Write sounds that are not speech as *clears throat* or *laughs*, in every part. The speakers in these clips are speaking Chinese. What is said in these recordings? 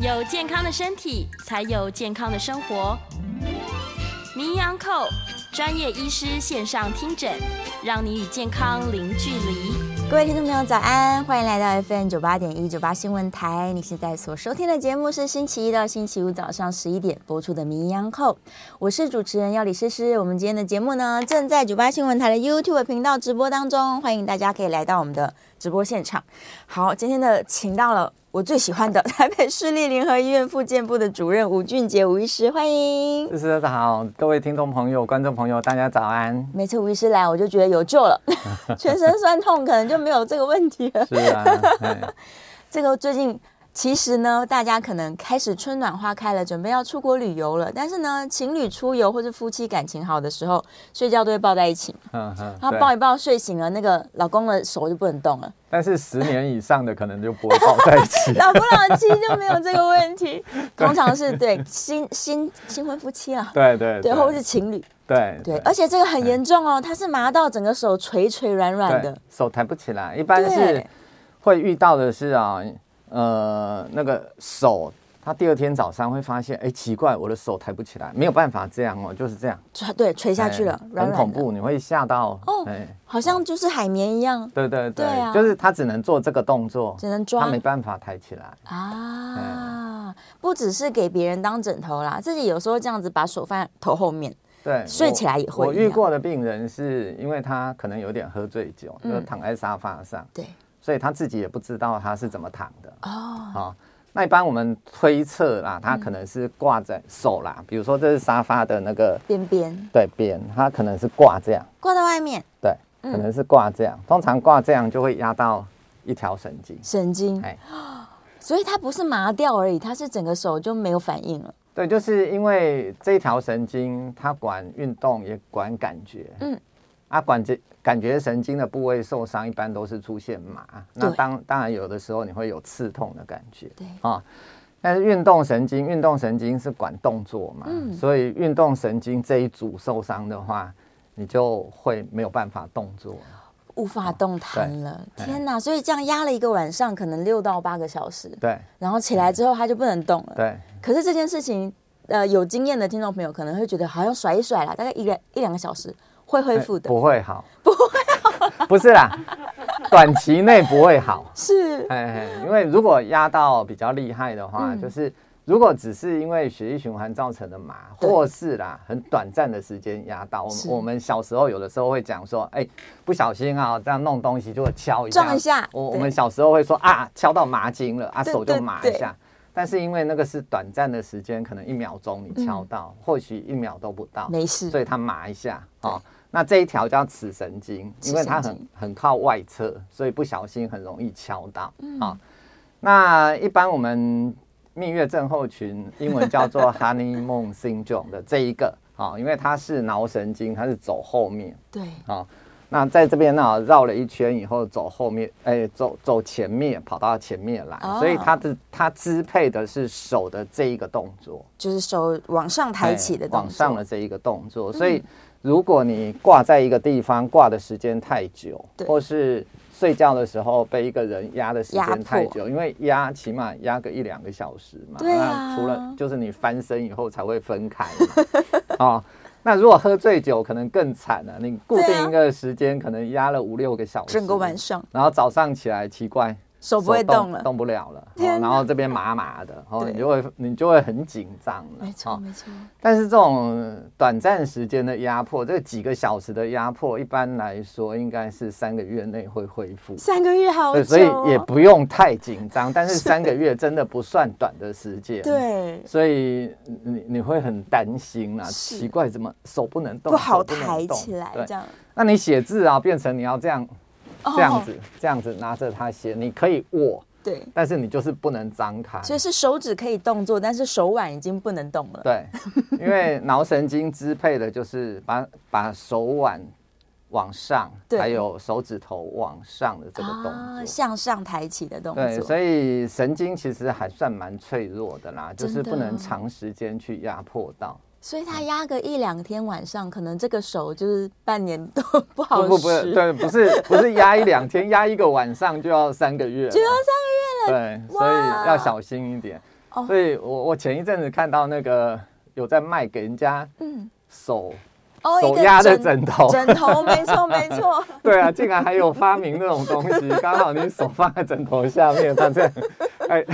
有健康的身体，才有健康的生活。名医 On Call 专业医师线上听诊，让你与健康零距离。各位听众朋友，早安！欢迎来到 FM 九八点一九八新闻台。你现在所收听的节目是星期一到星期五早上十一点播出的名医 On Call，我是主持人要李诗诗。我们今天的节目呢，正在九八新闻台的 YouTube 频道直播当中，欢迎大家可以来到我们的直播现场。好，今天的请到了。我最喜欢的 *laughs* 台北市立联合医院复健部的主任吴俊杰吴医师，欢迎。是是好，各位听众朋友、观众朋友，大家早安。每次吴医师来，我就觉得有救了，*laughs* 全身酸痛可能就没有这个问题了。是啊，*laughs* 这个最近。其实呢，大家可能开始春暖花开了，准备要出国旅游了。但是呢，情侣出游或者夫妻感情好的时候，睡觉都会抱在一起。嗯嗯。然后抱一抱，睡醒了，那个老公的手就不能动了。但是十年以上的可能就不会抱在一起。*laughs* 老夫老妻就没有这个问题，*laughs* 通常是对新新新婚夫妻啊。对对对，或者是情侣。对对，而且这个很严重哦，他是麻到整个手垂垂软软的，手抬不起来。一般是会遇到的是啊。呃，那个手，他第二天早上会发现，哎，奇怪，我的手抬不起来，没有办法这样哦，就是这样，垂对垂下去了，很恐怖，你会吓到哦，哎，好像就是海绵一样，对对对，就是他只能做这个动作，只能抓，他没办法抬起来。啊，不只是给别人当枕头啦，自己有时候这样子把手放在头后面，对，睡起来也会。我遇过的病人是因为他可能有点喝醉酒，就躺在沙发上，对。所以他自己也不知道他是怎么躺的。哦。好，那一般我们推测啦，他可能是挂在手啦，比如说这是沙发的那个边边，对边，他可能是挂这样，挂在外面，对，可能是挂这样。通常挂这样就会压到一条神经，神经，哎，*gasps* 所以它不是麻掉而已，它是整个手就没有反应了。对，就是因为这一条神经它管运动也管感觉，嗯，啊，管这。感觉神经的部位受伤，一般都是出现麻。那当当然有的时候你会有刺痛的感觉。对啊，但是运动神经，运动神经是管动作嘛，嗯、所以运动神经这一组受伤的话，你就会没有办法动作，无法动弹了。哦、天哪！所以这样压了一个晚上，可能六到八个小时。对。然后起来之后，他就不能动了。对。可是这件事情，呃，有经验的听众朋友可能会觉得，好像甩一甩啦，大概一个一两个小时。会恢复的，不会好，*laughs* 不会。好，不是啦，短期内不会好，*laughs* 是，因为如果压到比较厉害的话，嗯、就是如果只是因为血液循环造成的麻，或是啦很短暂的时间压到，我们我们小时候有的时候会讲说，哎，不小心啊这样弄东西就会敲一下，撞一下，我我们小时候会说啊敲到麻筋了啊手就麻一下，但是因为那个是短暂的时间，可能一秒钟你敲到，嗯、或许一秒都不到，没事，所以它麻一下啊。那这一条叫尺神经，因为它很很靠外侧，所以不小心很容易敲到。嗯、啊，那一般我们蜜月症候群，英文叫做 *laughs* honeymoon syndrome 的这一个，啊，因为它是脑神经，它是走后面。对。啊，那在这边呢绕了一圈以后走后面，哎、欸，走走前面，跑到前面来，哦、所以它的它支配的是手的这一个动作，就是手往上抬起的动作，往上的这一个动作，所以。嗯如果你挂在一个地方挂的时间太久，或是睡觉的时候被一个人压的时间太久，因为压起码压个一两个小时嘛，对啊，那除了就是你翻身以后才会分开嘛，*laughs* 哦，那如果喝醉酒可能更惨了，你固定一个时间可能压了五六个小时，整个晚上，然后早上起来奇怪。手不会动了，动，动不了了，哪然后这边麻麻的，*laughs* 然后你就会你就会很紧张了，没错没错。但是这种短暂时间的压迫，这几个小时的压迫，一般来说应该是三个月内会恢复。三个月好所以也不用太紧张。但是 *laughs* 三个月真的不算短的时间，对。所以你你会很担心啊，奇怪怎么手不能动，不好抬起来，这样。那你写字啊，变成你要这样。这样子，这样子拿着它写，你可以握，对，但是你就是不能张开。所以是手指可以动作，但是手腕已经不能动了。对，因为脑神经支配的就是把把手腕往上，对还有手指头往上的这个动作，啊、向上抬起的动作。对，所以神经其实还算蛮脆弱的啦，的就是不能长时间去压迫到。所以他压个一两天晚上，可能这个手就是半年都不好不不，对，不是不是压一两天，压一个晚上就要三个月，就要三个月了。对，所以要小心一点。哦，所以我我前一阵子看到那个有在卖给人家嗯手。嗯手压的枕头，*laughs* 枕头没错没错。*laughs* 对啊，竟然还有发明那种东西，*laughs* 刚好你手放在枕头下面，它这样，哎，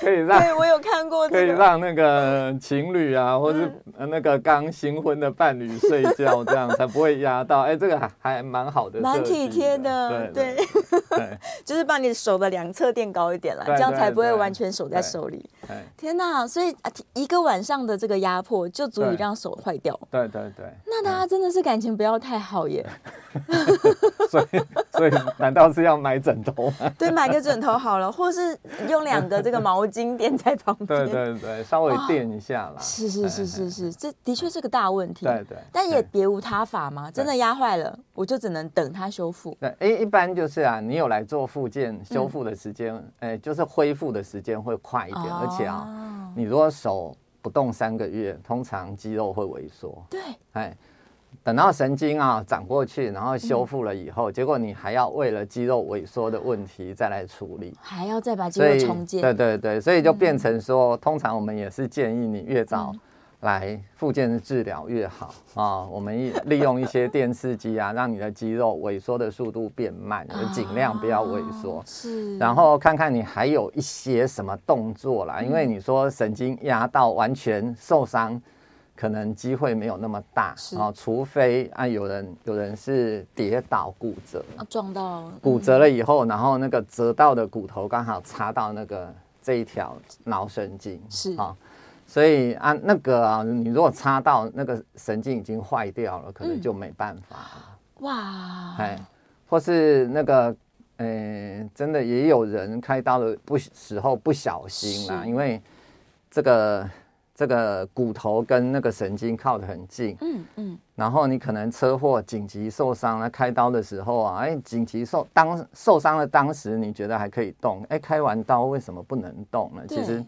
可以让。对，我有看过、这个。可以让那个情侣啊，或是那个刚新婚的伴侣睡觉，这样才不会压到。哎，这个还还蛮好的，蛮体贴的。对对，对就是把你手的两侧垫高一点了，这样才不会完全手在手里。天哪，所以一个晚上的这个压迫就足以让手坏掉。对对对。那。大家真的是感情不要太好耶，*laughs* 所以所以难道是要买枕头吗？*laughs* 对，买个枕头好了，或是用两个这个毛巾垫在旁边，对对对，稍微垫一下啦。是是是是是，这的确是个大问题。对对，但也别无他法嘛，真的压坏了，我就只能等它修复。对，哎，一般就是啊，你有来做复健修复的时间，哎，就是恢复的时间会快一点，而且啊，你如果手不动三个月，通常肌肉会萎缩。对，哎。等到神经啊长过去，然后修复了以后，嗯、结果你还要为了肌肉萎缩的问题再来处理，还要再把肌肉重建。对对对，所以就变成说，嗯、通常我们也是建议你越早来复健治疗越好啊。我们利用一些 *laughs* 电刺激啊，让你的肌肉萎缩的速度变慢，就尽量不要萎缩。啊、是，然后看看你还有一些什么动作啦，因为你说神经压到完全受伤。可能机会没有那么大啊，除非啊有人有人是跌倒骨折。啊，撞到。骨折了以后，然后那个折到的骨头刚好插到那个这一条脑神经是。啊，所以啊那个啊你如果插到那个神经已经坏掉了，可能就没办法。了哇，哎，或是那个呃真的也有人开刀的不时候不小心啦，因为这个。这个骨头跟那个神经靠得很近，嗯嗯，然后你可能车祸紧急受伤了，开刀的时候啊，哎，紧急受当受伤的当时你觉得还可以动，哎，开完刀为什么不能动呢？其实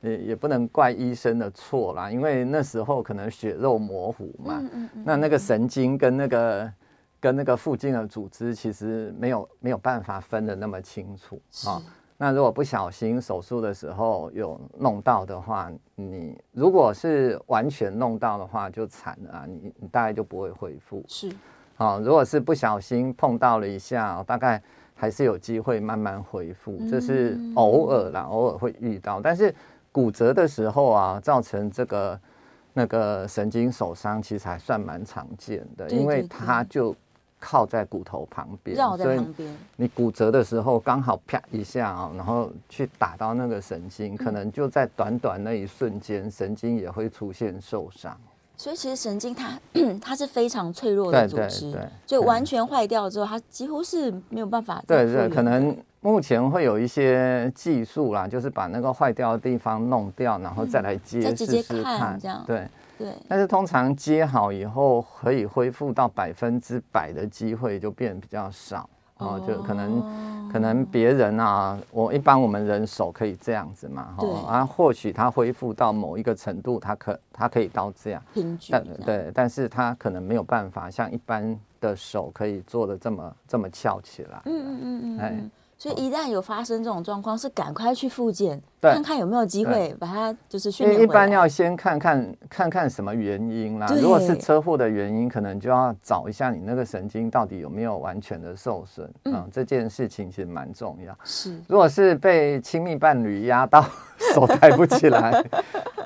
也也不能怪医生的错啦，因为那时候可能血肉模糊嘛，那那个神经跟那个跟那个附近的组织其实没有没有办法分得那么清楚啊。那如果不小心手术的时候有弄到的话，你如果是完全弄到的话就惨了啊，你你大概就不会恢复。是，啊，如果是不小心碰到了一下，大概还是有机会慢慢恢复，这是偶尔啦，偶尔会遇到。但是骨折的时候啊，造成这个那个神经手伤，其实还算蛮常见的，因为它就。靠在骨头旁边，绕在旁边你骨折的时候刚好啪一下啊，然后去打到那个神经，可能就在短短那一瞬间，神经也会出现受伤。所以其实神经它 *clears throat* 它是非常脆弱的组织，就完全坏掉之后，它几乎是没有办法。对对，可能目前会有一些技术啦，就是把那个坏掉的地方弄掉，然后再来接试试看，这样对。对，但是通常接好以后，可以恢复到百分之百的机会就变比较少哦，就可能可能别人啊，我一般我们人手可以这样子嘛，哈，啊，或许他恢复到某一个程度，他可他可以到这样，平均，但对，但是他可能没有办法像一般的手可以做的这么这么翘起来，嗯嗯嗯嗯，哎。所以一旦有发生这种状况，是赶快去复健，看看有没有机会把它就是训练回来。一般要先看看看看什么原因啦。如果是车祸的原因，可能就要找一下你那个神经到底有没有完全的受损。嗯，嗯，这件事情其实蛮重要。是，如果是被亲密伴侣压到 *laughs* 手抬不起来，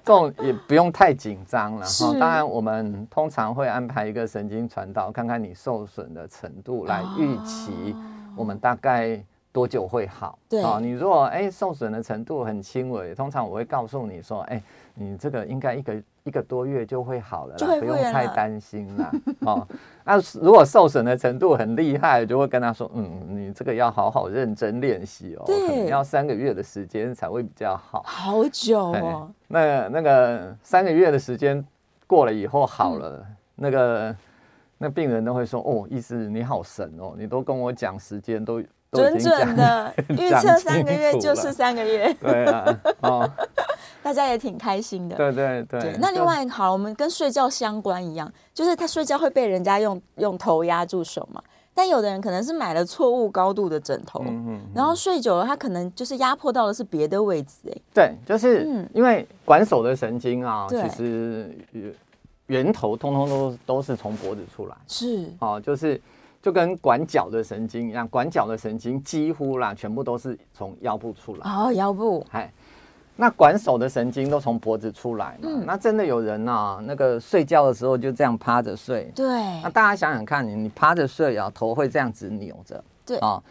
这种也不用太紧张了。是当然，我们通常会安排一个神经传导，看看你受损的程度，来预期我们大概。多久会好？对啊，你如果哎受损的程度很轻微，通常我会告诉你说，哎，你这个应该一个一个多月就会好了啦，了不用太担心啦。*laughs* 哦，那如果受损的程度很厉害，就会跟他说，嗯，你这个要好好认真练习哦，可能要三个月的时间才会比较好。好久哦。那那个三个月的时间过了以后好了，嗯、那个那病人都会说，哦，医师你好神哦，你都跟我讲时间都。准准的 *laughs* 预测三个月就是三个月，*laughs* 对啊，哦，*laughs* 大家也挺开心的。对对对，对。那另外好，我们跟睡觉相关一样，就是他睡觉会被人家用用头压住手嘛。但有的人可能是买了错误高度的枕头，嗯嗯，然后睡久了，他可能就是压迫到的是别的位置，哎，对，就是因为管手的神经啊，其实源头通通都都是从脖子出来，是哦，就是就跟管脚的神经一样，管脚的神经几乎啦，全部都是从腰部出来，哦，腰部，哎。那管手的神经都从脖子出来嘛？嗯、那真的有人呢、啊？那个睡觉的时候就这样趴着睡。对。那大家想想看，你你趴着睡啊，头会这样子扭着。对。啊，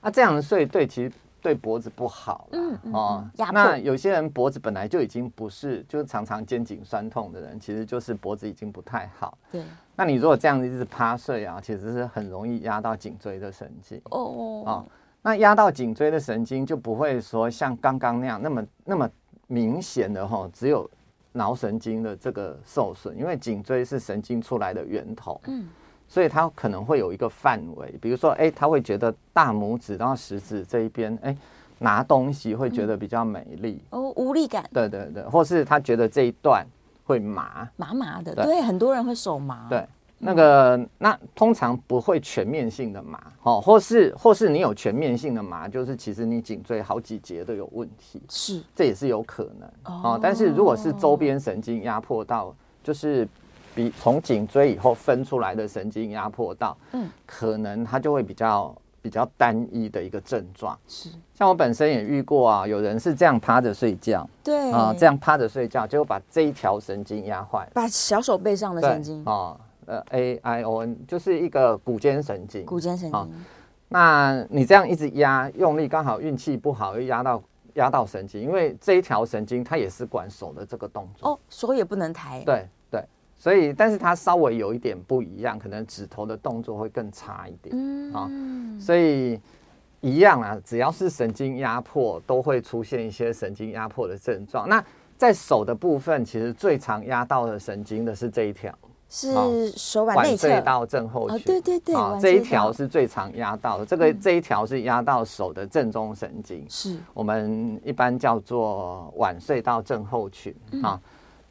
那这样睡对，其实对脖子不好。嗯嗯。哦。那有些人脖子本来就已经不是，就是常常肩颈酸痛的人，其实就是脖子已经不太好。对。那你如果这样一直趴睡啊，其实是很容易压到颈椎的神经。哦哦。啊。那压到颈椎的神经就不会说像刚刚那样那么那么明显的哈，只有脑神经的这个受损，因为颈椎是神经出来的源头，嗯，所以它可能会有一个范围，比如说，哎，他会觉得大拇指到食指这一边，哎，拿东西会觉得比较美丽，哦，无力感，对对对，或是他觉得这一段会麻。麻麻的，对，很多人会手麻，对。那个，那通常不会全面性的麻，哦，或是或是你有全面性的麻，就是其实你颈椎好几节都有问题，是，这也是有可能，哦，但是如果是周边神经压迫到，就是比从颈椎以后分出来的神经压迫到，嗯，可能它就会比较比较单一的一个症状，是，像我本身也遇过啊，有人是这样趴着睡觉，对，啊，这样趴着睡觉，结果把这一条神经压坏，把小手背上的神经，啊。呃，A I O N 就是一个股间神经，股间神经。那你这样一直压，用力刚好运气不好，又压到压到神经，因为这一条神经它也是管手的这个动作。哦，手也不能抬。对对，所以但是它稍微有一点不一样，可能指头的动作会更差一点。嗯啊，所以一样啊，只要是神经压迫，都会出现一些神经压迫的症状。那在手的部分，其实最常压到的神经的是这一条。是手腕内侧，腕隧道症候群。对对对，这一条是最常压到的。这个这一条是压到手的正中神经，是我们一般叫做腕隧道症候群啊。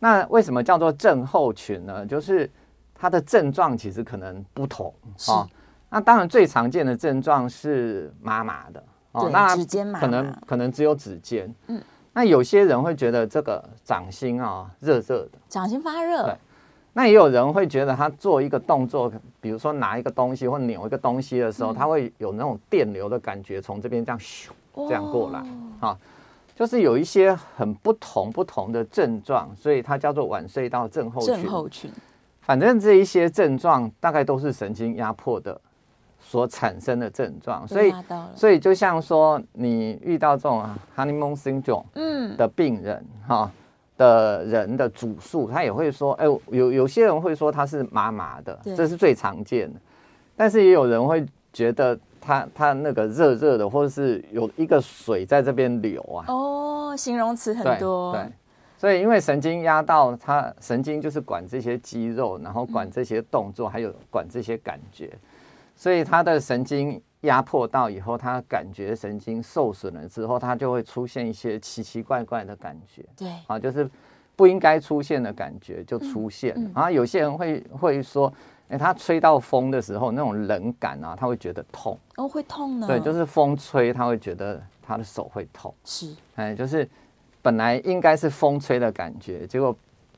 那为什么叫做症候群呢？就是它的症状其实可能不同啊。那当然最常见的症状是麻麻的哦，那指尖麻，可能可能只有指尖。嗯，那有些人会觉得这个掌心啊热热的，掌心发热。对。那也有人会觉得他做一个动作，比如说拿一个东西或扭一个东西的时候，他会有那种电流的感觉，从这边这样咻这样过来，啊，就是有一些很不同不同的症状，所以它叫做晚睡到症候群。症候群，反正这一些症状大概都是神经压迫的所产生的症状，所以所以就像说你遇到这种 honeymoon syndrome 嗯的病人哈。的人的主诉，他也会说，哎，有有些人会说他是麻麻的，这是最常见的。但是也有人会觉得他他那个热热的，或者是有一个水在这边流啊。哦，形容词很多。对，对，所以因为神经压到它，神经就是管这些肌肉，然后管这些动作，还有管这些感觉，所以他的神经。压迫到以后，他感觉神经受损了之后，他就会出现一些奇奇怪怪的感觉。对，啊，就是不应该出现的感觉就出现。然后有些人会会说，哎，他吹到风的时候那种冷感啊，他会觉得痛。哦，会痛呢？对，就是风吹，他会觉得他的手会痛。是，哎，就是本来应该是风吹的感觉，结果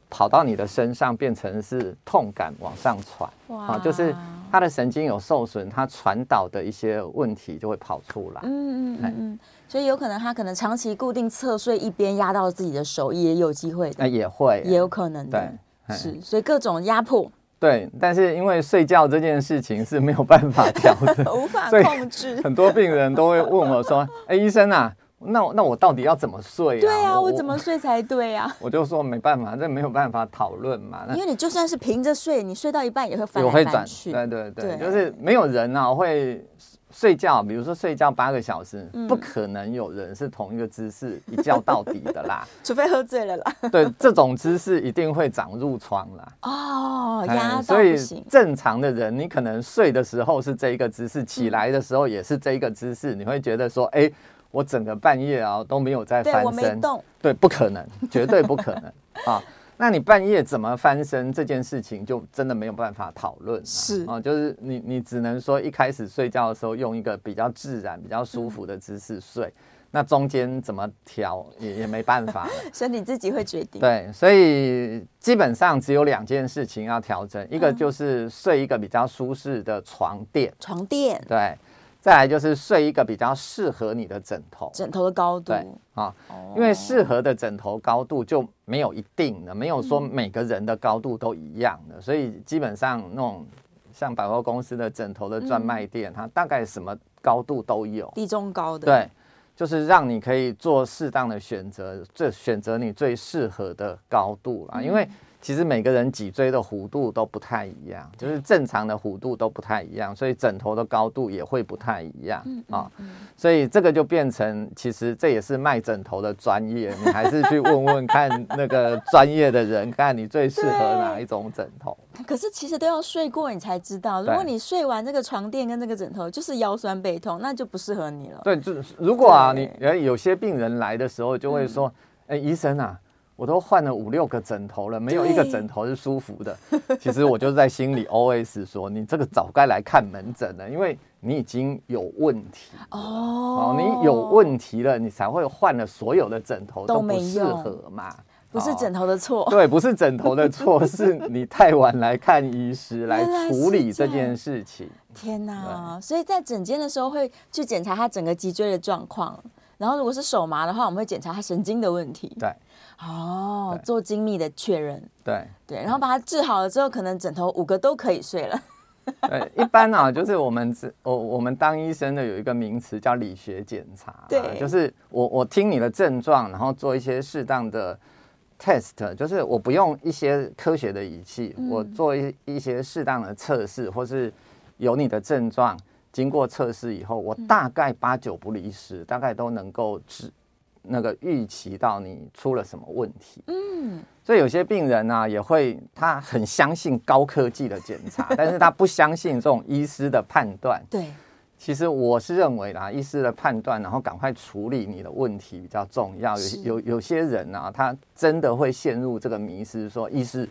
跑到你的身上变成是痛感往上传。哇，啊，就是。他的神经有受损，他传导的一些问题就会跑出来。嗯嗯嗯嗯，所以有可能他可能长期固定侧睡一边，压到自己的手也有机会。那也会，也有可能的。对，是，所以各种压迫。对，但是因为睡觉这件事情是没有办法调的，*laughs* 无法控制。很多病人都会问我说：“ *laughs* 哎，医生啊。”那那我到底要怎么睡啊？对啊，我怎么睡才对啊？*laughs* 我就说没办法，这没有办法讨论嘛。因为你就算是平着睡，你睡到一半也会翻来翻去。对对对，就是没有人啊会睡觉，比如说睡觉八个小时，不可能有人是同一个姿势一觉到底的啦。*laughs* 除非喝醉了啦。对，这种姿势一定会长褥疮啦。哦，压到不行。所以正常的人，你可能睡的时候是这一个姿势，起来的时候也是这一个姿势，你会觉得说，哎。我整个半夜啊都没有在翻身，对，我没动，对，不可能，绝对不可能 *laughs* 啊！那你半夜怎么翻身这件事情，就真的没有办法讨论。是啊，就是你你只能说一开始睡觉的时候用一个比较自然、比较舒服的姿势睡，嗯、那中间怎么调也也没办法，*laughs* 身体自己会决定。对，所以基本上只有两件事情要调整，一个就是睡一个比较舒适的床垫，床垫，对。再来就是睡一个比较适合你的枕头，枕头的高度，对啊，因为适合的枕头高度就没有一定的，没有说每个人的高度都一样的，所以基本上那种像百货公司的枕头的专卖店，它大概什么高度都有，低中高的，对，就是让你可以做适当的选择，这选择你最适合的高度啊，因为。其实每个人脊椎的弧度都不太一样，就是正常的弧度都不太一样，所以枕头的高度也会不太一样啊。所以这个就变成，其实这也是卖枕头的专业，你还是去问问看那个专业的人，看你最适合哪一种枕头。可是其实都要睡过你才知道，如果你睡完这个床垫跟这个枕头就是腰酸背痛，那就不适合你了。对，就如果啊，你有些病人来的时候就会说，哎，医生啊。我都换了五六个枕头了，没有一个枕头是舒服的。*laughs* 其实我就在心里 OS 说：“你这个早该来看门诊了，因为你已经有问题哦，你有问题了，你才会换了所有的枕头都不适合嘛。不是枕头的错，对，不是枕头的错，是你太晚来看医师来处理这件事情。天哪！所以在诊间的时候会去检查他整个脊椎的状况，然后如果是手麻的话，我们会检查他神经的问题。对。哦，做精密的确认，对对，然后把它治好了之后，可能枕头五个都可以睡了。对，一般啊，*laughs* 就是我们我我们当医生的有一个名词叫理学检查，对，就是我我听你的症状，然后做一些适当的 test，就是我不用一些科学的仪器，嗯、我做一一些适当的测试，或是有你的症状，经过测试以后，我大概八九不离十，大概都能够治。那个预期到你出了什么问题，嗯，所以有些病人呢、啊、也会，他很相信高科技的检查，*laughs* 但是他不相信这种医师的判断。对，其实我是认为啦，医师的判断，然后赶快处理你的问题比较重要。有有有些人啊，他真的会陷入这个迷失，说医师，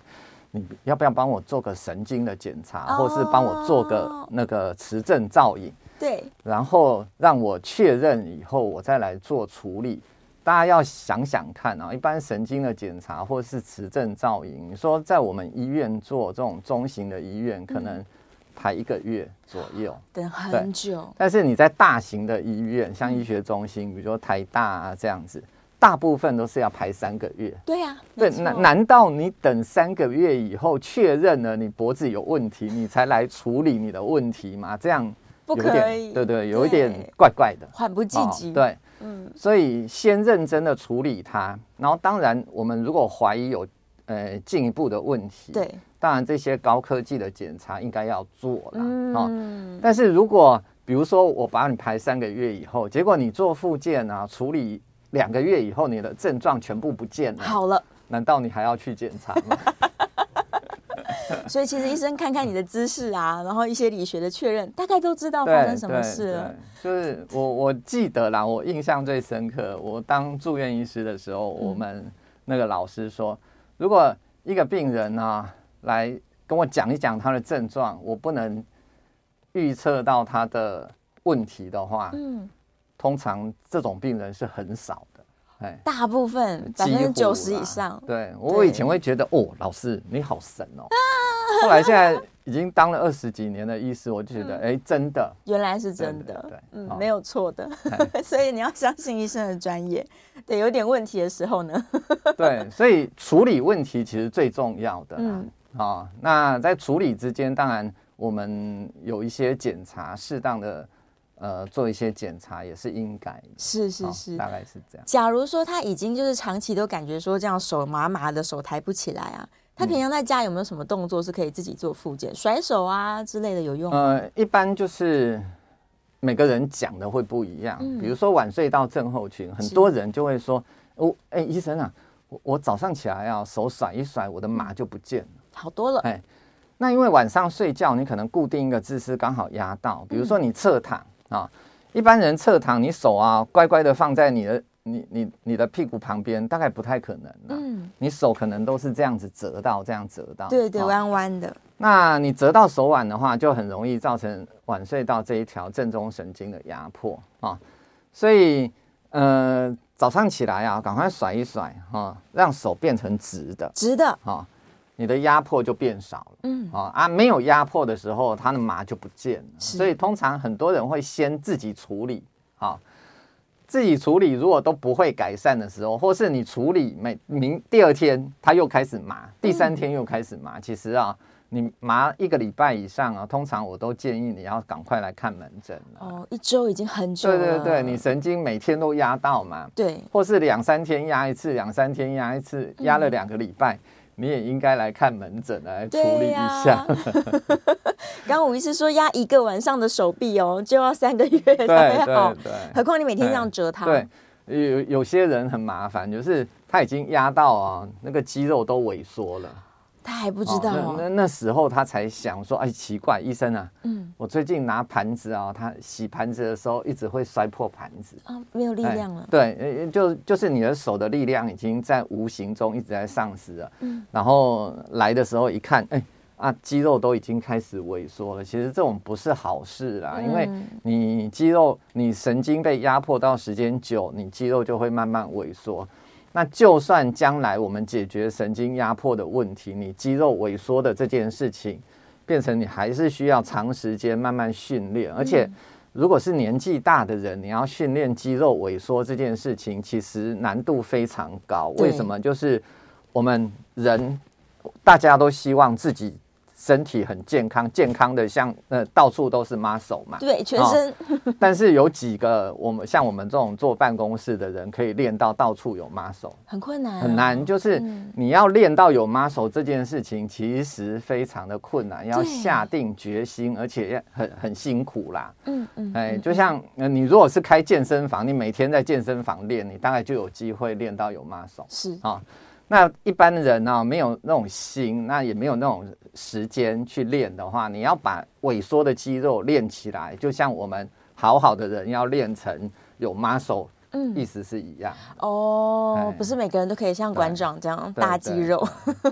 你要不要帮我做个神经的检查，或是帮我做个那个磁振造影？对，然后让我确认以后，我再来做处理。大家要想想看啊，一般神经的检查或是磁振造影，你说在我们医院做这种中型的医院，可能排一个月左右，等很久。但是你在大型的医院，像医学中心，比如说台大啊这样子，大部分都是要排三个月。对呀，对，难难道你等三个月以后确认了你脖子有问题，你才来处理你的问题吗？这样不可以，对对，有一点怪怪的，缓不济急。对。嗯，所以先认真的处理它，然后当然我们如果怀疑有呃进一步的问题，对，当然这些高科技的检查应该要做了，嗯，但是如果比如说我把你排三个月以后，结果你做复健啊，处理两个月以后，你的症状全部不见了，好了，难道你还要去检查吗？*laughs* 所以其实医生看看你的姿势啊，然后一些理学的确认，大概都知道发生什么事了。就是我我记得啦，我印象最深刻，我当住院医师的时候，我们那个老师说，如果一个病人呢来跟我讲一讲他的症状，我不能预测到他的问题的话，嗯，通常这种病人是很少的。大部分百分之九十以上。对，我以前会觉得哦，老师你好神哦。*laughs* 后来现在已经当了二十几年的医师，我就觉得哎，真的，原来是真的，对，嗯，没有错的。*laughs* 所以你要相信医生的专业。对，有点问题的时候呢，*laughs* 对，所以处理问题其实最重要的。嗯，啊，那在处理之间，当然我们有一些检查，适当的。呃，做一些检查也是应该，是是是，大概是这样。假如说他已经就是长期都感觉说这样手麻麻的，手抬不起来啊，他平常在家有没有什么动作是可以自己做复健，嗯、甩手啊之类的有用吗？呃，一般就是每个人讲的会不一样，嗯、比如说晚睡到症候群，很多人就会说，哦，哎、欸，医生啊，我我早上起来啊，手甩一甩，我的麻就不见了，好多了。哎，那因为晚上睡觉，你可能固定一个姿势刚好压到，比如说你侧躺。啊，一般人侧躺，你手啊乖乖的放在你的你你你的屁股旁边大概不太可能，嗯，你手可能都是这样子折到，这样折到，对对，弯弯的。那你折到手腕的话，就很容易造成腕隧道这一条正中神经的压迫啊。所以，呃，早上起来啊，赶快甩一甩哈，让手变成直的，直的啊，你的压迫就变少了。嗯啊啊，没有压迫的时候，它的麻就不见了。所以通常很多人会先自己处理啊。自己处理，如果都不会改善的时候，或是你处理每明第二天他又开始麻，第三天又开始麻，嗯、其实啊，你麻一个礼拜以上啊，通常我都建议你要赶快来看门诊。哦，一周已经很久了。对对对，你神经每天都压到嘛？对。或是两三天压一次，两三天压一次，压了两个礼拜。嗯你也应该来看门诊来处理一下。*laughs* 刚刚吴医师说压一个晚上的手臂哦，就要三个月才好。对对对，何况你每天这样折它。对，有有些人很麻烦，就是他已经压到啊，那个肌肉都萎缩了。他还不知道、哦，那那时候他才想说，哎，奇怪，医生啊，嗯，我最近拿盘子啊，他洗盘子的时候一直会摔破盘子啊，没有力量了。对，就就是你的手的力量已经在无形中一直在丧失了。嗯，然后来的时候一看，哎啊，肌肉都已经开始萎缩了。其实这种不是好事啦，因为你肌肉你神经被压迫到时间久，你肌肉就会慢慢萎缩。那就算将来我们解决神经压迫的问题，你肌肉萎缩的这件事情，变成你还是需要长时间慢慢训练，而且如果是年纪大的人，你要训练肌肉萎缩这件事情，其实难度非常高。为什么？就是我们人大家都希望自己。身体很健康，健康的像呃到处都是 muscle 嘛，对，全身。哦、*laughs* 但是有几个我们像我们这种坐办公室的人，可以练到到处有 muscle，很困难、啊，很难。就是你要练到有 muscle 这件事情，其实非常的困难，要下定决心，而且很很辛苦啦。嗯嗯，哎，就像你如果是开健身房，你每天在健身房练，你大概就有机会练到有 muscle。是啊。哦那一般人呢、啊，没有那种心，那也没有那种时间去练的话，你要把萎缩的肌肉练起来，就像我们好好的人要练成有 muscle。嗯，意思是一样。哦，不是每个人都可以像馆长这样大肌肉，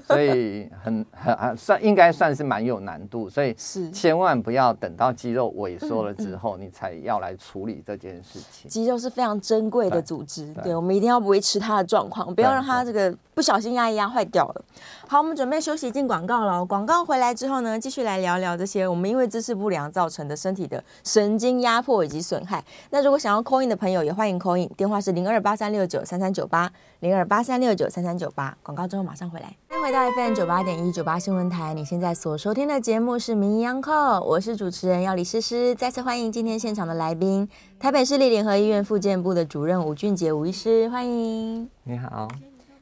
所以很很很算应该算是蛮有难度，所以是。千万不要等到肌肉萎缩了之后，你才要来处理这件事情。肌肉是非常珍贵的组织，对，我们一定要维持它的状况，不要让它这个不小心压一压坏掉了。好，我们准备休息进广告了。广告回来之后呢，继续来聊聊这些我们因为姿势不良造成的身体的神经压迫以及损害。那如果想要 call in 的朋友，也欢迎 call in。电话是零二八三六九三三九八零二八三六九三三九八。广告之后马上回来。欢迎回到 FM 九八点一九八新闻台，你现在所收听的节目是《名医央叩》，我是主持人要李诗诗。再次欢迎今天现场的来宾，台北市立联合医院复健部的主任吴俊杰吴医师，欢迎。你好，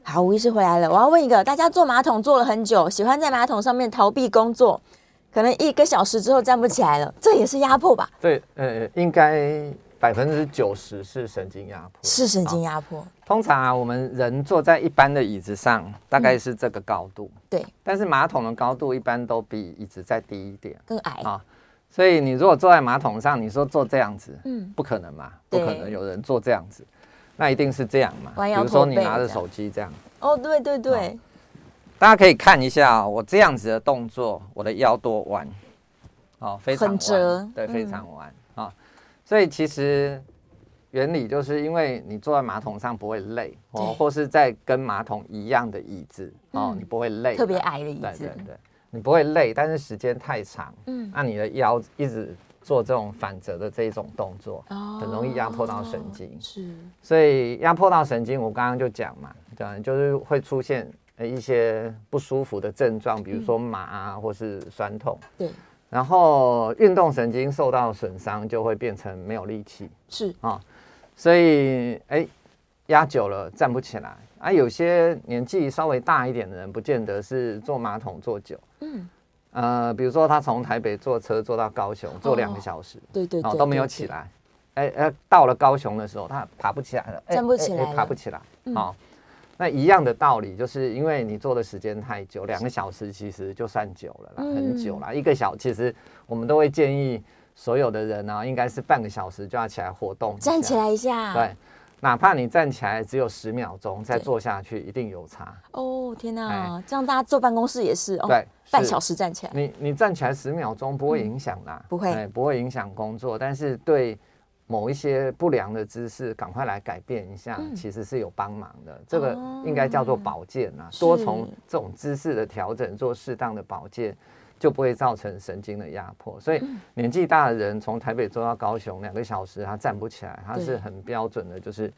好，吴医师回来了。我要问一个，大家坐马桶坐了很久，喜欢在马桶上面逃避工作，可能一个小时之后站不起来了，这也是压迫吧？对，呃，应该。百分之九十是神经压迫，是神经压迫。通常啊，我们人坐在一般的椅子上，大概是这个高度。嗯、对。但是马桶的高度一般都比椅子再低一点，更矮啊。所以你如果坐在马桶上，你说坐这样子，嗯，不可能嘛，不可能有人坐这样子，那一定是这样嘛。比如说你拿着手机这样。哦，对对对。大家可以看一下、哦、我这样子的动作，我的腰多弯，哦，非常弯，对，非常弯。嗯所以其实原理就是因为你坐在马桶上不会累哦，或是在跟马桶一样的椅子哦，你不会累。特别矮的椅子，对对对，你不会累，但是时间太长，嗯，那你的腰一直做这种反折的这一种动作，很容易压迫到神经。是，所以压迫到神经，我刚刚就讲嘛，对，就是会出现一些不舒服的症状，比如说麻啊，或是酸痛。对。然后运动神经受到损伤，就会变成没有力气。是啊、哦，所以哎，压久了站不起来啊。有些年纪稍微大一点的人，不见得是坐马桶坐久。嗯，呃，比如说他从台北坐车坐到高雄，坐两个小时，哦、对对，对，对，都没有起来。哎哎，到了高雄的时候，他爬不起来了，站不起来，爬不起来。好。嗯哦那一样的道理，就是因为你坐的时间太久，两个小时其实就算久了啦，嗯、很久了。一个小时，其实我们都会建议所有的人呢、啊，应该是半个小时就要起来活动，站起来一下。对，哪怕你站起来只有十秒钟，再坐下去一定有差。哦，天哪！这样大家坐办公室也是哦。对，半小时站起来。你你站起来十秒钟不会影响啦，不会，不会影响工作，但是对。某一些不良的姿势，赶快来改变一下，嗯、其实是有帮忙的。这个应该叫做保健啊，哦、多从这种姿势的调整做适当的保健，就不会造成神经的压迫。所以年纪大的人从台北坐到高雄两个小时，他站不起来，他是很标准的，就是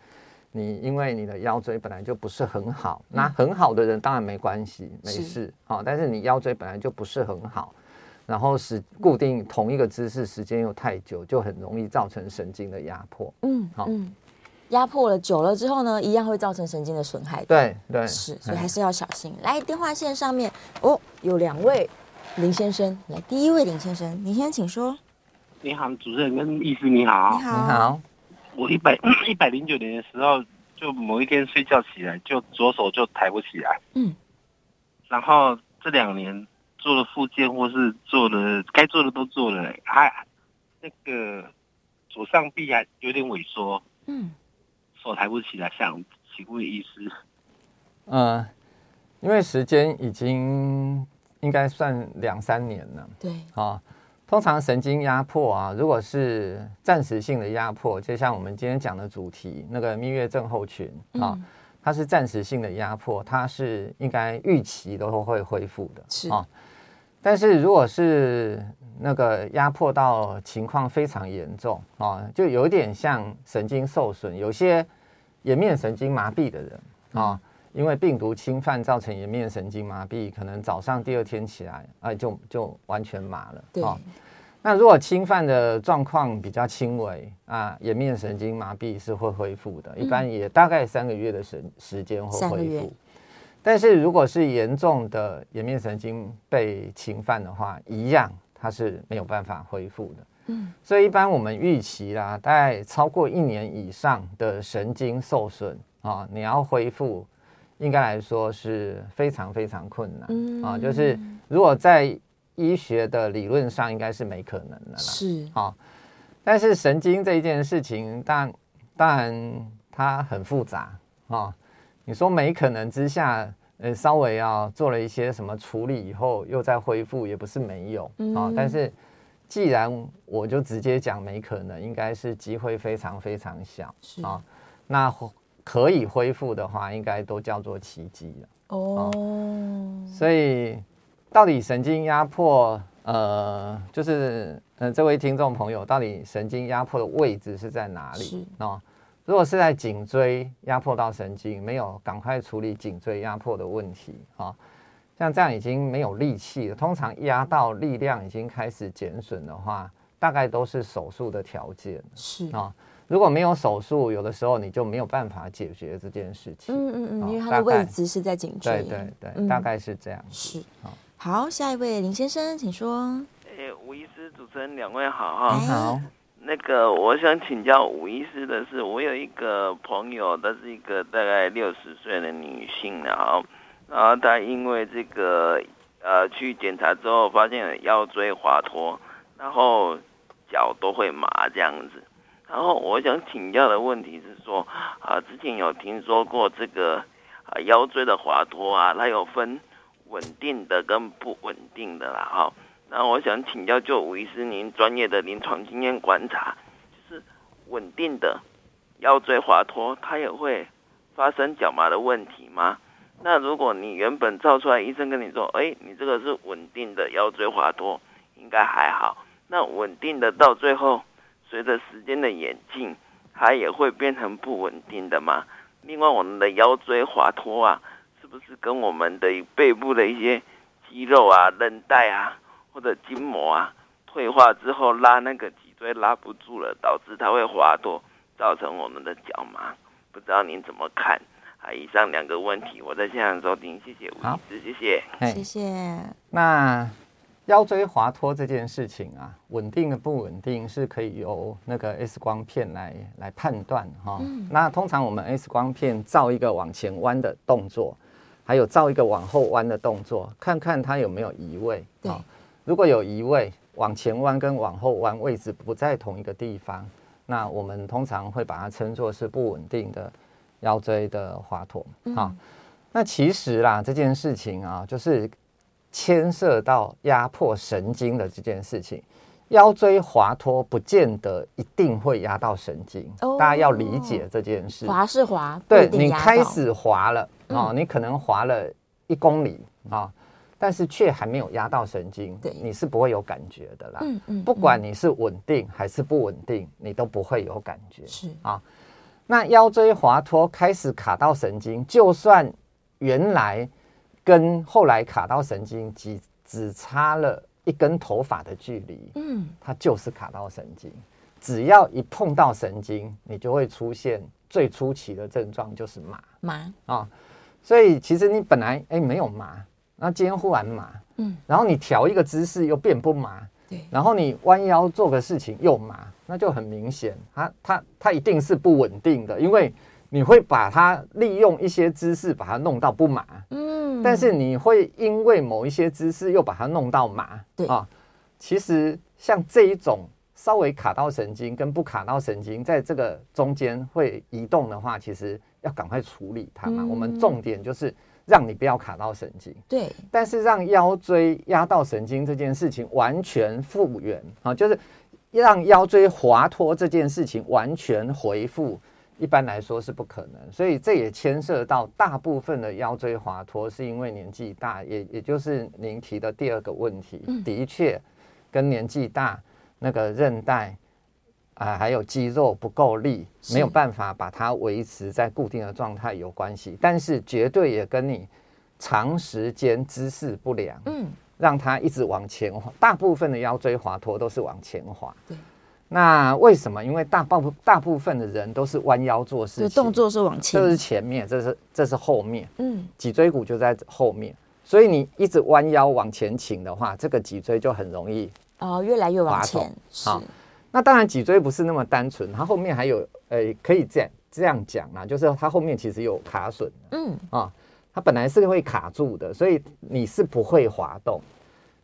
你因为你的腰椎本来就不是很好，那很好的人当然没关系，没事，好，但是你腰椎本来就不是很好。然后是固定同一个姿势时间又太久，就很容易造成神经的压迫。嗯，好，嗯，压迫了久了之后呢，一样会造成神经的损害。对对，是，所以还是要小心。来，电话线上面哦，有两位林先生，来，第一位林先生，林先生请说。你好，主持人跟医师你好。你好。你好。我一百 *coughs* 一百零九年的时候，就某一天睡觉起来，就左手就抬不起来。嗯。然后这两年。做了复健，或是做了该做的都做了，还、啊、那个左上臂还有点萎缩，嗯，手抬不起来，想请问医师。嗯、呃，因为时间已经应该算两三年了，对，啊、哦，通常神经压迫啊，如果是暂时性的压迫，就像我们今天讲的主题那个蜜月症候群啊。它是暂时性的压迫，它是应该预期都会恢复的，是啊。但是如果是那个压迫到情况非常严重啊，就有点像神经受损，有些颜面神经麻痹的人啊，因为病毒侵犯造成颜面神经麻痹，可能早上第二天起来，哎，就就完全麻了，对。那如果侵犯的状况比较轻微啊，颜面神经麻痹是会恢复的，一般也大概三个月的时时间会恢复。但是如果是严重的颜面神经被侵犯的话，一样它是没有办法恢复的。嗯，所以一般我们预期啦，大概超过一年以上的神经受损啊，你要恢复，应该来说是非常非常困难啊。就是如果在医学的理论上应该是没可能的啦，是啊，但是神经这一件事情，当当然它很复杂啊。你说没可能之下，呃，稍微要做了一些什么处理以后又再恢复，也不是没有啊。但是既然我就直接讲没可能，应该是机会非常非常小啊。那可以恢复的话，应该都叫做奇迹了哦。所以。到底神经压迫，呃，就是，呃，这位听众朋友，到底神经压迫的位置是在哪里？是哦，如果是在颈椎压迫到神经，没有赶快处理颈椎压迫的问题啊，哦，像这样已经没有力气了，通常压到力量已经开始减损的话，大概都是手术的条件。是啊，哦，如果没有手术，有的时候你就没有办法解决这件事情。嗯嗯嗯，因为它的位置是在颈椎。对对对，嗯，大概是这样。是好，下一位林先生，请说。诶，吴医师，主持人两位好哈。你好。那个，我想请教吴医师的是，我有一个朋友，她是一个大概六十岁的女性，然后，然后她因为这个呃去检查之后，发现腰椎滑脱，然后脚都会麻这样子。然后我想请教的问题是说，啊，之前有听说过这个啊腰椎的滑脱啊，它有分。稳定的跟不稳定的啦，哈，那我想请教，就吴医师您专业的临床经验观察，就是稳定的腰椎滑脱，它也会发生脚麻的问题吗？那如果你原本照出来，医生跟你说，哎，你这个是稳定的腰椎滑脱，应该还好。那稳定的到最后，随着时间的演进，它也会变成不稳定的嘛？另外，我们的腰椎滑脱啊。是不是跟我们的背部的一些肌肉啊、韧带啊或者筋膜啊退化之后，拉那个脊椎拉不住了，导致它会滑脱，造成我们的脚麻。不知道您怎么看？啊，以上两个问题，我在现场收听，谢谢吴医师，谢谢，谢谢。那腰椎滑脱这件事情啊，稳定的不稳定是可以由那个 X 光片来来判断哈。嗯、那通常我们 X 光片照一个往前弯的动作。还有照一个往后弯的动作，看看它有没有移位。对，如果有移位，往前弯跟往后弯位置不在同一个地方，那我们通常会把它称作是不稳定的腰椎的滑脱啊。嗯、那其实啦，这件事情啊，就是牵涉到压迫神经的这件事情。腰椎滑脱不见得一定会压到神经，哦、大家要理解这件事。滑是滑，对，你开始滑了啊、哦，你可能滑了一公里啊。哦但是却还没有压到神经，对，你是不会有感觉的啦。嗯嗯，不管你是稳定还是不稳定，你都不会有感觉。是啊，那腰椎滑脱开始卡到神经，就算原来跟后来卡到神经只只差了一根头发的距离，嗯，它就是卡到神经。只要一碰到神经，你就会出现最初期的症状，就是麻麻啊。所以其实你本来哎没有麻。那今天忽然麻，嗯，然后你调一个姿势又变不麻，对，然后你弯腰做个事情又麻，那就很明显，它它它一定是不稳定的，因为你会把它利用一些姿势把它弄到不麻，嗯，但是你会因为某一些姿势又把它弄到麻，对。啊，其实像这一种稍微卡到神经跟不卡到神经，在这个中间会移动的话，其实要赶快处理它嘛，嗯，我们重点就是。让你不要卡到神经，对，但是让腰椎压到神经这件事情完全复原啊，就是让腰椎滑脱这件事情完全恢复，一般来说是不可能。所以这也牵涉到大部分的腰椎滑脱是因为年纪大，也也就是您提的第二个问题，的确跟年纪大那个韧带。啊，还有肌肉不够力，没有办法把它维持在固定的状态有关系，但是绝对也跟你长时间姿势不良，嗯，让它一直往前滑。大部分的腰椎滑脱都是往前滑，对。那为什么？因为大部大部分的人都是弯腰做事情，动作是往前，这是前面，这是这是后面，嗯，脊椎骨就在后面，所以你一直弯腰往前倾的话，这个脊椎就很容易哦，越来越往前，好。那当然，脊椎不是那么单纯，它后面还有，诶、欸，可以这样这样讲啊，就是它后面其实有卡榫，嗯。啊，它本来是会卡住的，所以你是不会滑动，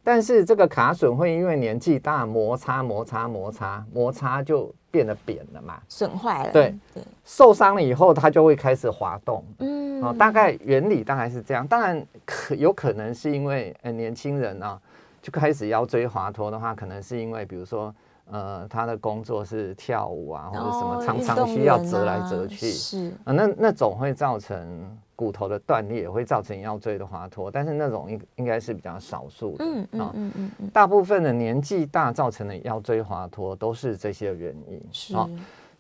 但是这个卡榫会因为年纪大摩擦摩擦摩擦摩擦就变得扁了嘛，损坏了，对对，受伤了以后它就会开始滑动，嗯。哦，大概原理大概是这样，当然可有可能是因为呃年轻人啊就开始腰椎滑脱的话，可能是因为比如说。呃，他的工作是跳舞啊，或者什么，常常需要折来折去，是。啊，那那种会造成骨头的断裂，会造成腰椎的滑脱，但是那种应应该是比较少数的，嗯嗯嗯嗯，大部分的年纪大造成的腰椎滑脱都是这些原因，是啊，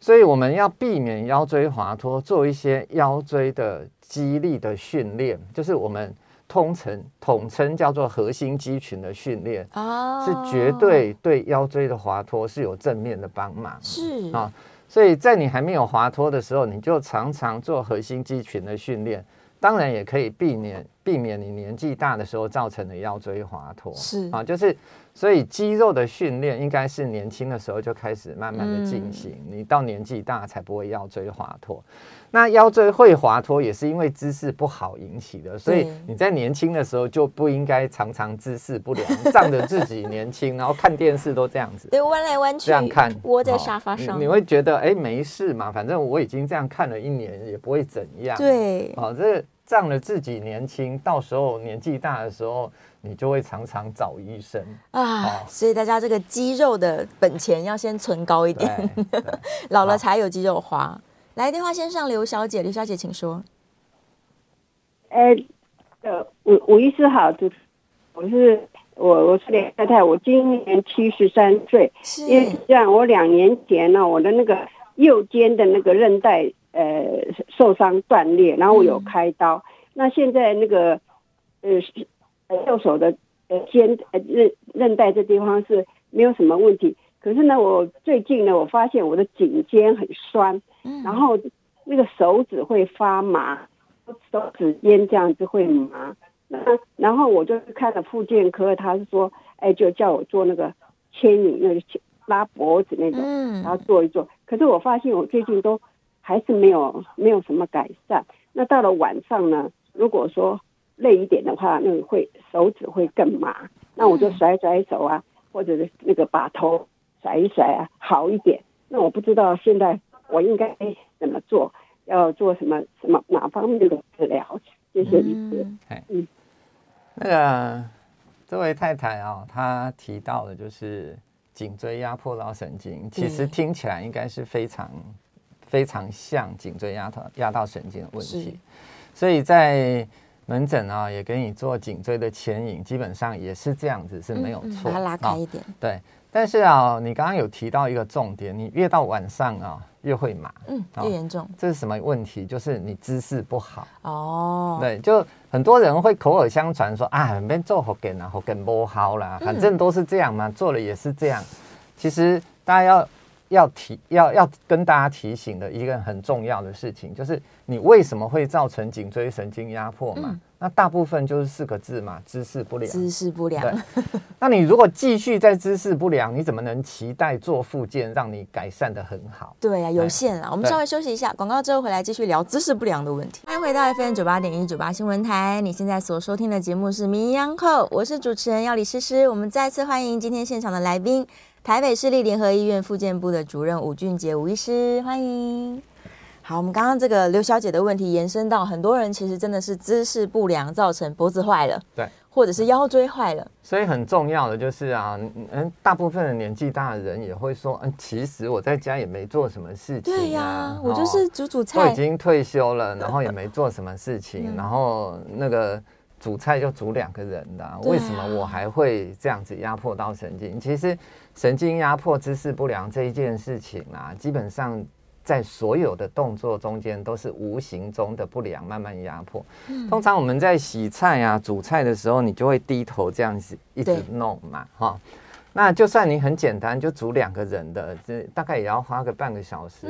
所以我们要避免腰椎滑脱，做一些腰椎的肌力的训练，就是我们。通称统称叫做核心肌群的训练啊，是绝对对腰椎的滑脱是有正面的帮忙。是啊，所以在你还没有滑脱的时候，你就常常做核心肌群的训练，当然也可以避免避免你年纪大的时候造成的腰椎滑脱。是。啊，就是所以肌肉的训练应该是年轻的时候就开始慢慢的进行，你到年纪大才不会腰椎滑脱。那腰椎会滑脱也是因为姿势不好引起的，所以你在年轻的时候就不应该常常姿势不良，仗着自己年轻，*laughs* 然后看电视都这样子，对，弯来弯去，这样看，窝在沙发上，你，你会觉得哎没事嘛，反正我已经这样看了一年，也不会怎样。对，哦，这仗着自己年轻，到时候年纪大的时候，你就会常常找医生啊。哦、所以大家这个肌肉的本钱要先存高一点，*laughs* 老了才有肌肉花。来电话先上，刘小姐，刘小姐，请说。哎，呃，吴吴医师好，就我是我我是连太太，我今年七十三岁，是因为这样，我两年前呢，我的那个右肩的那个韧带呃受伤断裂，然后我有开刀，嗯、那现在那个呃右手的呃肩呃韧韧带这地方是没有什么问题。可是呢，我最近呢，我发现我的颈肩很酸，嗯，然后那个手指会发麻，手指尖这样子会麻。那然后我就看了复健科，他是说，哎，就叫我做那个牵引，那个拉脖子那种，嗯，然后做一做。可是我发现我最近都还是没有没有什么改善。那到了晚上呢，如果说累一点的话，那个会手指会更麻，那我就甩甩手啊，或者是那个把头。甩一甩啊，好一点。那我不知道现在我应该怎么做，要做什么什么哪方面的治疗？谢谢医师。嗯，嗯那个这位太太啊、哦，她提到的就是颈椎压迫到神经，其实听起来应该是非常非常像颈椎压到压到神经的问题，所以在。门诊啊，也给你做颈椎的牵引，基本上也是这样子，是没有错。把它拉开一点。哦、对，但是啊，你刚刚有提到一个重点，你越到晚上啊，越会麻。嗯，越严重、哦。这是什么问题？就是你姿势不好。哦。对，就很多人会口耳相传说啊，别做福建啊，福建不好啦，反正都是这样嘛，做了也是这样。其实大家要。要提要要跟大家提醒的一个很重要的事情，就是你为什么会造成颈椎神经压迫嘛？嗯、那大部分就是四个字嘛，姿势不良。姿势不良。对。那你如果继续在姿势不良，你怎么能期待做复健让你改善的很好？对啊，有限啊。我们稍微休息一下，广告之后回来继续聊姿势不良的问题。欢迎回到 FM 九八点一九八新闻台，你现在所收听的节目是《名医央叩》，我是主持人要李诗诗。我们再次欢迎今天现场的来宾。台北市立联合医院复健部的主任吴俊杰吴医师，欢迎。好，我们刚刚这个刘小姐的问题延伸到很多人其实真的是姿势不良造成脖子坏了，对，或者是腰椎坏了。所以很重要的就是啊，嗯，大部分的年纪大的人也会说，嗯，其实我在家也没做什么事情啊，对呀、啊，我就是煮煮菜，我已经退休了，*laughs* 然后也没做什么事情，然后那个。煮菜就煮两个人的，啊，为什么我还会这样子压迫到神经？其实神经压迫、姿势不良这一件事情啊，基本上在所有的动作中间都是无形中的不良慢慢压迫。通常我们在洗菜啊、煮菜的时候，你就会低头这样子一直弄嘛，哈。那就算你很简单，就煮两个人的，这大概也要花个半个小时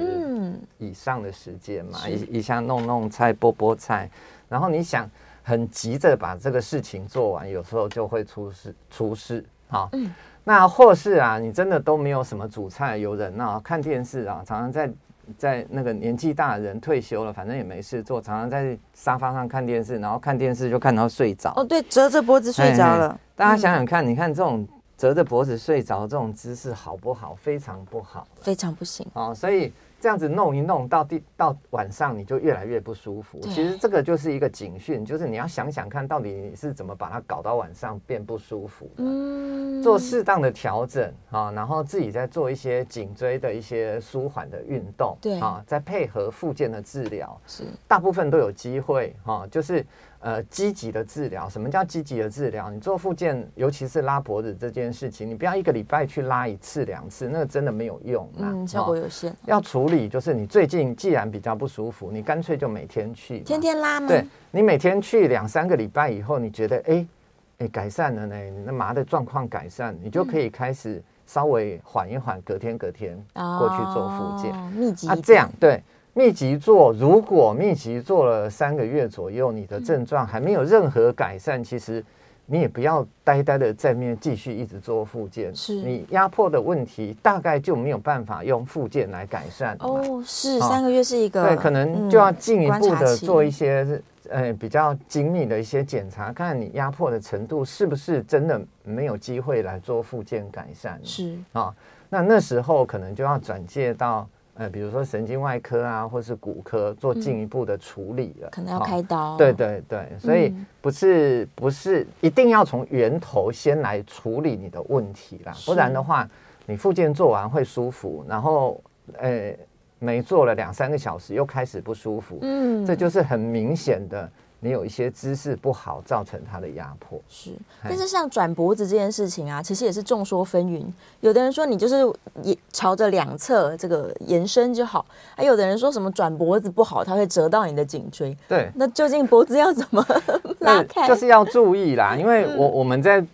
以上的时间嘛，一一下弄弄菜、剥剥菜，然后你想。很急着把这个事情做完，有时候就会出事出事啊。嗯，那或是啊，你真的都没有什么煮菜，有人啊看电视啊，常常在在那个年纪大的人退休了，反正也没事做，常常在沙发上看电视，然后看电视就看到睡着。哦，对，折着脖子睡着了。嘿嘿，大家想想看，嗯，你看这种折着脖子睡着这种姿势好不好？非常不好，非常不行哦，所以。这样子弄一弄到第到晚上，你就越来越不舒服。其实这个就是一个警讯，就是你要想想看到底你是怎么把它搞到晚上变不舒服的。嗯，做适当的调整啊，然后自己再做一些颈椎的一些舒缓的运动，对啊，再配合附件的治疗，是大部分都有机会哈，就是。呃，积极的治疗，什么叫积极的治疗？你做复健，尤其是拉脖子这件事情，你不要一个礼拜去拉一次两次，那个真的没有用，嗯，效果有限。要处理，就是你最近既然比较不舒服，你干脆就每天去，天天拉吗？对，你每天去两三个礼拜以后，你觉得哎哎、改善了呢，你那麻的状况改善，你就可以开始稍微缓一缓，隔天隔天过去做复健，哦、密集啊，这样对。密集做，如果密集做了三个月左右，你的症状还没有任何改善，其实你也不要呆呆的在面继续一直做复健。是你压迫的问题，大概就没有办法用复健来改善。哦，是三个月是一个对，可能就要进一步的做一些呃比较精密的一些检查，看看你压迫的程度是不是真的没有机会来做复健改善。是啊，那那时候可能就要转介到。呃，比如说神经外科啊，或是骨科做进一步的处理了，嗯，可能要开刀。对对对，所以不是不是一定要从源头先来处理你的问题啦，不然的话，你复健做完会舒服，然后呃没做了两三个小时又开始不舒服，嗯，这就是很明显的。你有一些姿势不好，造成他的压迫。是，但是像转脖子这件事情啊，其实也是众说纷纭。有的人说你就是也朝着两侧这个延伸就好，还有的人说什么转脖子不好，它会折到你的颈椎。对，那究竟脖子要怎么 *laughs* 拉开？就是要注意啦，因为我我们在。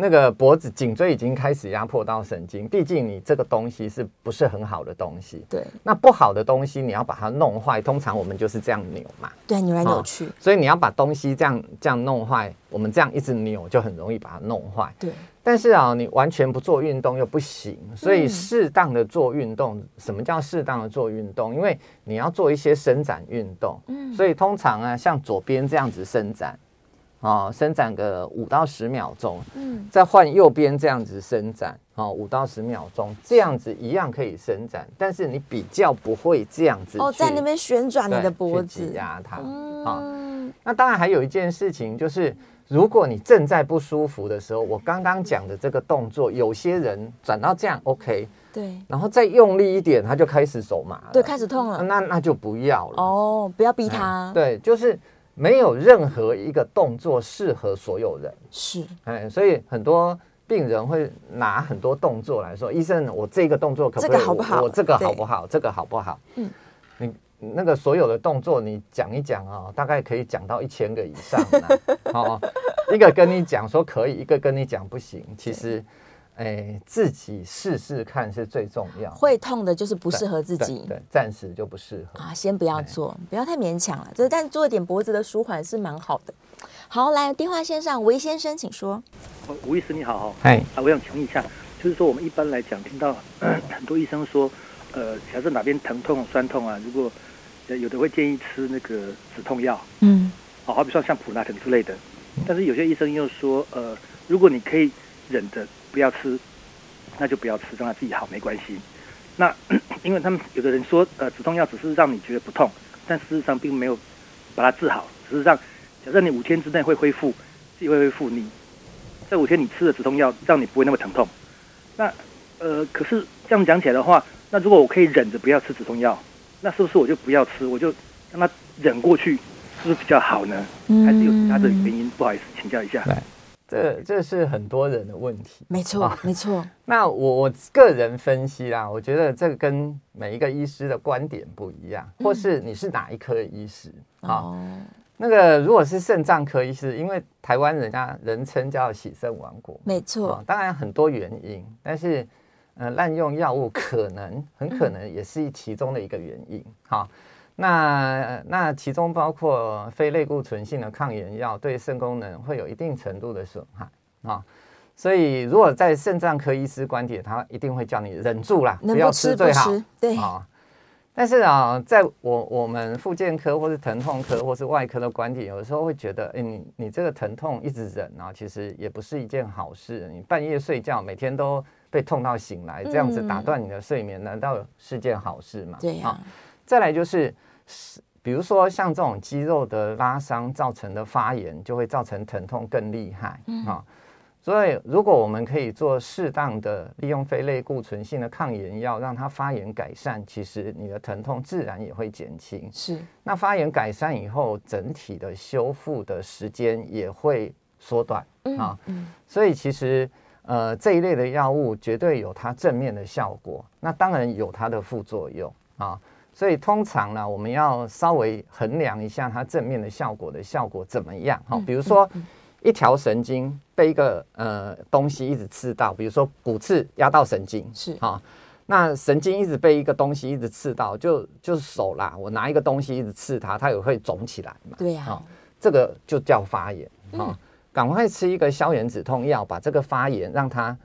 那个脖子、颈椎已经开始压迫到神经，毕竟你这个东西是不是很好的东西？对，那不好的东西你要把它弄坏，通常我们就是这样扭嘛，对，扭来扭去。哦，所以你要把东西这样这样弄坏，我们这样一直扭就很容易把它弄坏。对，但是啊，你完全不做运动又不行，所以适当的做运动。嗯，什么叫适当的做运动？因为你要做一些伸展运动。嗯，所以通常啊，像左边这样子伸展。哦，伸展个五到十秒钟，嗯，再换右边这样子伸展，哦，五到十秒钟，这样子一样可以伸展，但是你比较不会这样子哦，在那边旋转你的脖子，挤压它，嗯、哦，那当然还有一件事情就是，如果你正在不舒服的时候，我刚刚讲的这个动作，有些人转到这样 OK，对，然后再用力一点，他就开始手麻了，对，开始痛了，那那就不要了，哦，不要逼他，嗯、对，就是。没有任何一个动作适合所有人，是，哎，所以很多病人会拿很多动作来说，医生，我这个动作可不可以？这个好不好？我这个好不好？这个好不好？嗯，你那个所有的动作你讲一讲啊、哦，大概可以讲到一千个以上。*laughs* 哦，一个跟你讲说可以，一个跟你讲不行，其实。哎，自己试试看是最重要。会痛的就是不适合自己，对，对，暂时就不适合啊，先不要做，不要太勉强了。就是，但做一点脖子的舒缓是蛮好的。好，来电话线上，韦先生，请说。吴医师你好哈，嗨啊，我想请问一下，就是说我们一般来讲，听到 *clears throat* 很多医生说，呃，假设哪边疼痛、酸痛啊，如果有的会建议吃那个止痛药，嗯，好，好比说像普拿疼之类的。但是有些医生又说，呃，如果你可以忍着。不要吃，那就不要吃，让他自己好没关系。那 *coughs* 因为他们有的人说，呃，止痛药只是让你觉得不痛，但事实上并没有把它治好。事实上，假设你五天之内会恢复，自己会恢复，你这五天你吃的止痛药让你不会那么疼痛。那呃，可是这样讲起来的话，那如果我可以忍着不要吃止痛药，那是不是我就不要吃，我就让他忍过去，是不是比较好呢？还是有其他的原因？不好意思，请教一下。这这是很多人的问题，没错，啊、没错。*laughs* 那我我个人分析啦，我觉得这个跟每一个医师的观点不一样，或是你是哪一科的医师啊？哦、那个如果是肾脏科医师，因为台湾人家人称叫“洗肾王国”，没错、啊。当然很多原因，但是呃，滥用药物可能很可能也是其中的一个原因，哈、嗯。那那其中包括非类固醇性的抗炎药，对肾功能会有一定程度的损害啊、哦，所以如果在肾脏科医师观点，他一定会叫你忍住啦，不，不要吃最好。对啊、哦，但是啊，在我我们复健科或是疼痛科或是外科的观点，有的时候会觉得，哎，你你这个疼痛一直忍啊，其实也不是一件好事。你半夜睡觉，每天都被痛到醒来，这样子打断你的睡眠，难道是件好事吗？对呀。再来就是。是，比如说像这种肌肉的拉伤造成的发炎，就会造成疼痛更厉害啊、嗯哦。所以，如果我们可以做适当的利用非类固醇性的抗炎药，让它发炎改善，其实你的疼痛自然也会减轻。是，那发炎改善以后，整体的修复的时间也会缩短啊。嗯，嗯，所以其实呃这一类的药物绝对有它正面的效果，那当然有它的副作用啊。所以通常呢，我们要稍微衡量一下它正面的效果的效果怎么样哈。比如说，一条神经被一个呃东西一直刺到，比如说骨刺压到神经是哈，那神经一直被一个东西一直刺到，就就是手啦，我拿一个东西一直刺它，它也会肿起来嘛。对呀，这个就叫发炎啊，赶快吃一个消炎止痛药，把这个发炎让它。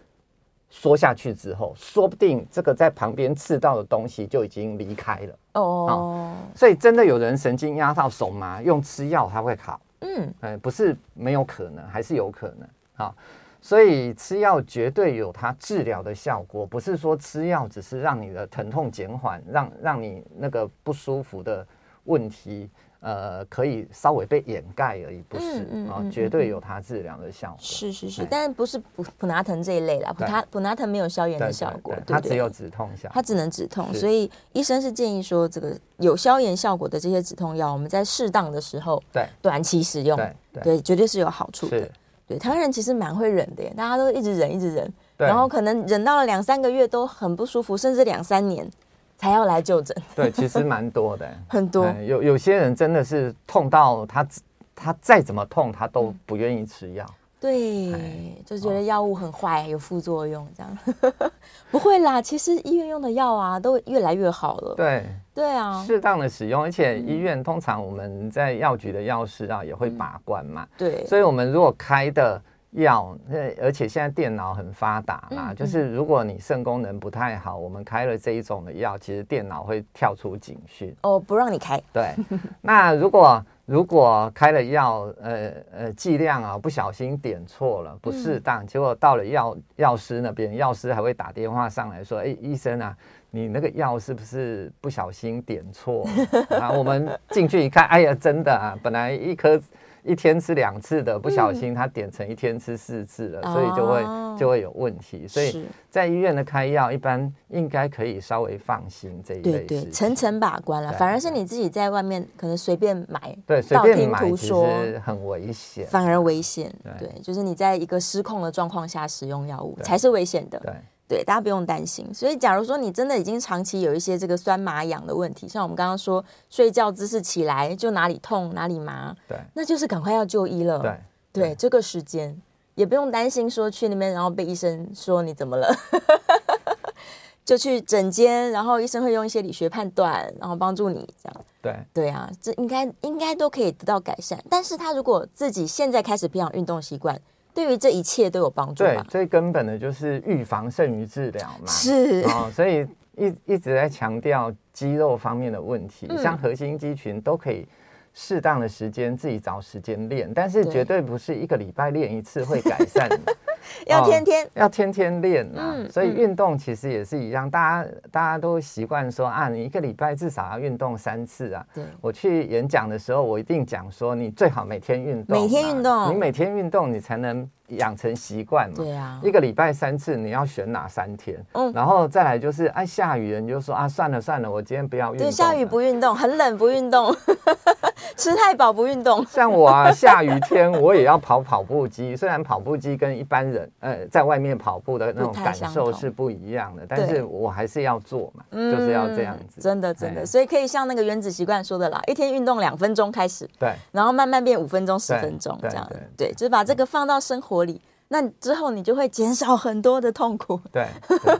缩下去之后，说不定这个在旁边刺到的东西就已经离开了哦，哦。所以真的有人神经压到手麻，用吃药它会好。嗯，哎，不是没有可能，还是有可能。啊，所以吃药绝对有它治疗的效果，不是说吃药只是让你的疼痛减缓，让让你那个不舒服的问题。呃，可以稍微被掩盖而已，不是啊、嗯嗯哦，绝对有它治疗的效果。是是是，但是不是普普拿疼这一类啦，普拿普拿疼没有消炎的效果，对，它只有止痛效，它只能止痛，所以医生是建议说，这个有消炎效果的这些止痛药，我们在适当的时候，对。短期使用，对对，绝对是有好处的。对，台湾人其实蛮会忍的耶，大家都一直忍一直忍，然后可能忍到了两三个月都很不舒服，甚至两三年。还要来就诊？*laughs* 对，其实蛮多的，*laughs* 很多。有有些人真的是痛到他，他再怎么痛，他都不愿意吃药。对，就觉得药物很坏，有副作用这样。*laughs* 不会啦，其实医院用的药啊，都越来越好了。对，对啊，适当的使用，而且医院通常我们在药局的药师啊也会把关嘛。对，所以我们如果开的药，而且现在电脑很发达嘛，嗯、就是如果你肾功能不太好，我们开了这一种的药，其实电脑会跳出警讯哦，不让你开。对，那如果如果开了药，呃呃剂量啊不小心点错了，不适当，嗯、结果到了药药师那边，药师还会打电话上来说，哎，医生啊，你那个药是不是不小心点错？*laughs* 然后我们进去一看，哎呀，真的啊，本来一颗。一天吃两次的，不小心他点成一天吃四次了，嗯、所以就会、哦、就会有问题。所以在医院的开药，一般应该可以稍微放心这一类。对对，层层把关了，反而是你自己在外面可能随便买，对，随便买其实很危险，反而危险。对，就是你在一个失控的状况下使用药物才是危险的。对。对，大家不用担心。所以，假如说你真的已经长期有一些这个酸麻痒的问题，像我们刚刚说，睡觉姿势起来就哪里痛哪里麻，对，那就是赶快要就医了。对，对，这个时间也不用担心说去那边然后被医生说你怎么了，*laughs* 就去诊间，然后医生会用一些理学判断，然后帮助你这样。对，对啊，这应该应该都可以得到改善。但是他如果自己现在开始培养运动习惯。对于这一切都有帮助。对，最根本的就是预防胜于治疗嘛。是哦，所以一一直在强调肌肉方面的问题，嗯、像核心肌群都可以适当的时间自己找时间练，但是绝对不是一个礼拜练一次会改善的。*laughs* *laughs* 要天天、哦、要天天练啊！嗯、所以运动其实也是一样，大家大家都习惯说啊，你一个礼拜至少要运动三次啊。对，我去演讲的时候，我一定讲说，你最好每天运动，每天运动，你每天运动，你才能。养成习惯嘛，对啊，一个礼拜三次，你要选哪三天？嗯，然后再来就是，哎，下雨了你就说啊，算了算了，我今天不要运动。对，下雨不运动，很冷不运动，*laughs* 吃太饱不运动。像我啊，下雨天我也要跑跑步机，虽然跑步机跟一般人呃在外面跑步的那种感受是不一样的，但是我还是要做嘛，就是要这样子。真的真的，所以可以像那个原子习惯说的啦，一天运动两分钟开始，对，然后慢慢变五分钟、十分钟这样，对，就是把这个放到生活里。那之后你就会减少很多的痛苦。对，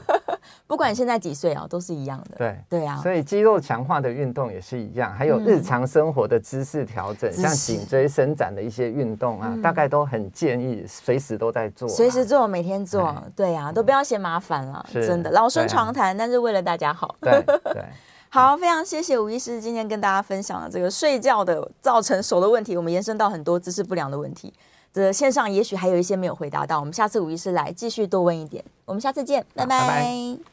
*laughs* 不管你现在几岁啊，都是一样的。对，对啊。所以肌肉强化的运动也是一样，还有日常生活的姿势调整，像颈椎伸展的一些运动啊，大概都很建议随时都在做，随时做，每天做。对啊，都不要嫌麻烦了，真的老生常谈，但是为了大家好。对对。*laughs* 好，非常谢谢吴医师今天跟大家分享了这个睡觉的造成手的问题，我们延伸到很多姿势不良的问题。这线上也许还有一些没有回答到，我们下次五医师来继续多问一点。我们下次见，拜拜。拜拜。